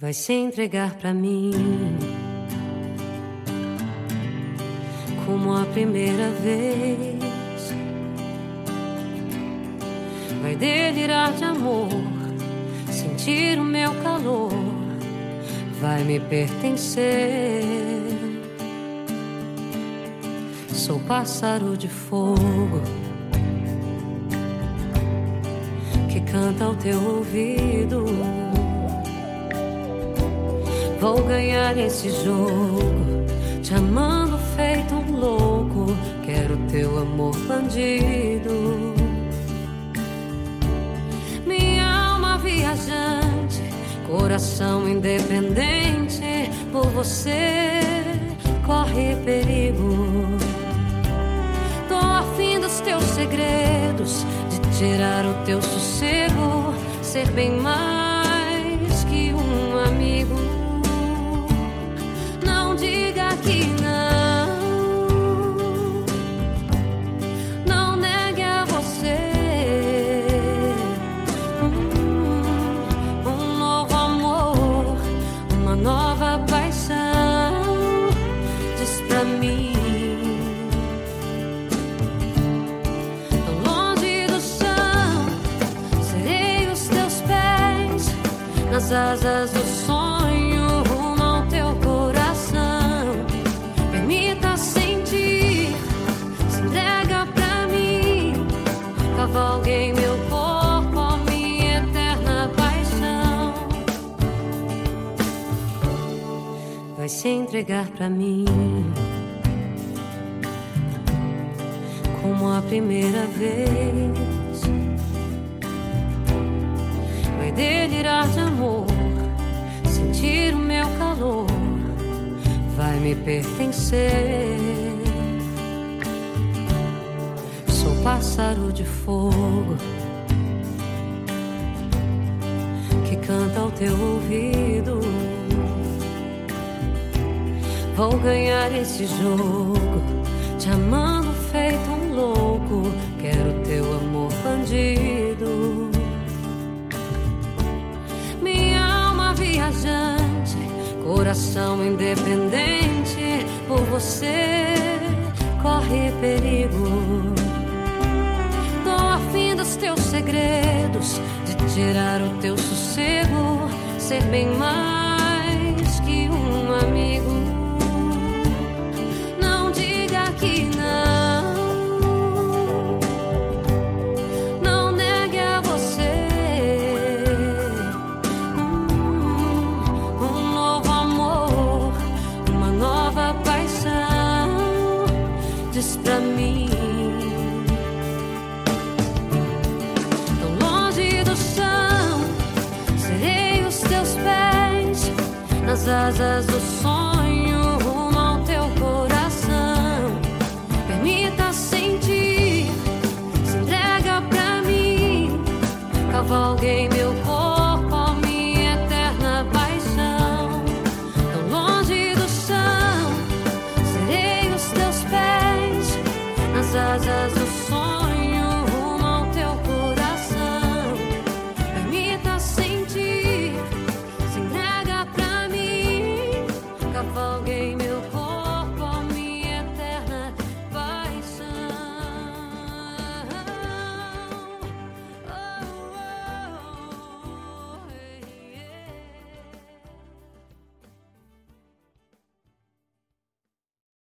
vai se entregar pra mim. Como a primeira vez, vai delirar de amor, sentir o meu calor, vai me pertencer. Sou pássaro de fogo que canta ao teu ouvido. Vou ganhar esse jogo, te amando feito um louco. Quero teu amor bandido. Minha alma viajante, coração independente, por você corre perigo. Tô afim dos teus segredos, de tirar o teu sossego, ser bem mais que um amigo. Nova paixão. Diz pra mim. Longe do chão, serei os teus pés nas asas do sonho, Vai se entregar pra mim. Como a primeira vez, vai delirar de amor, sentir o meu calor, vai me pertencer. Sou pássaro de fogo Vou ganhar esse jogo, te amando feito um louco. Quero teu amor bandido. Minha alma viajante, coração independente, por você corre perigo. Tô afim dos teus segredos, de tirar o teu sossego, ser bem mais que um amigo. pra mim. Tão longe do chão, serei os teus pés nas asas do sonho rumo ao teu coração. Permita sentir, se entrega pra mim, cavalguei meu corpo.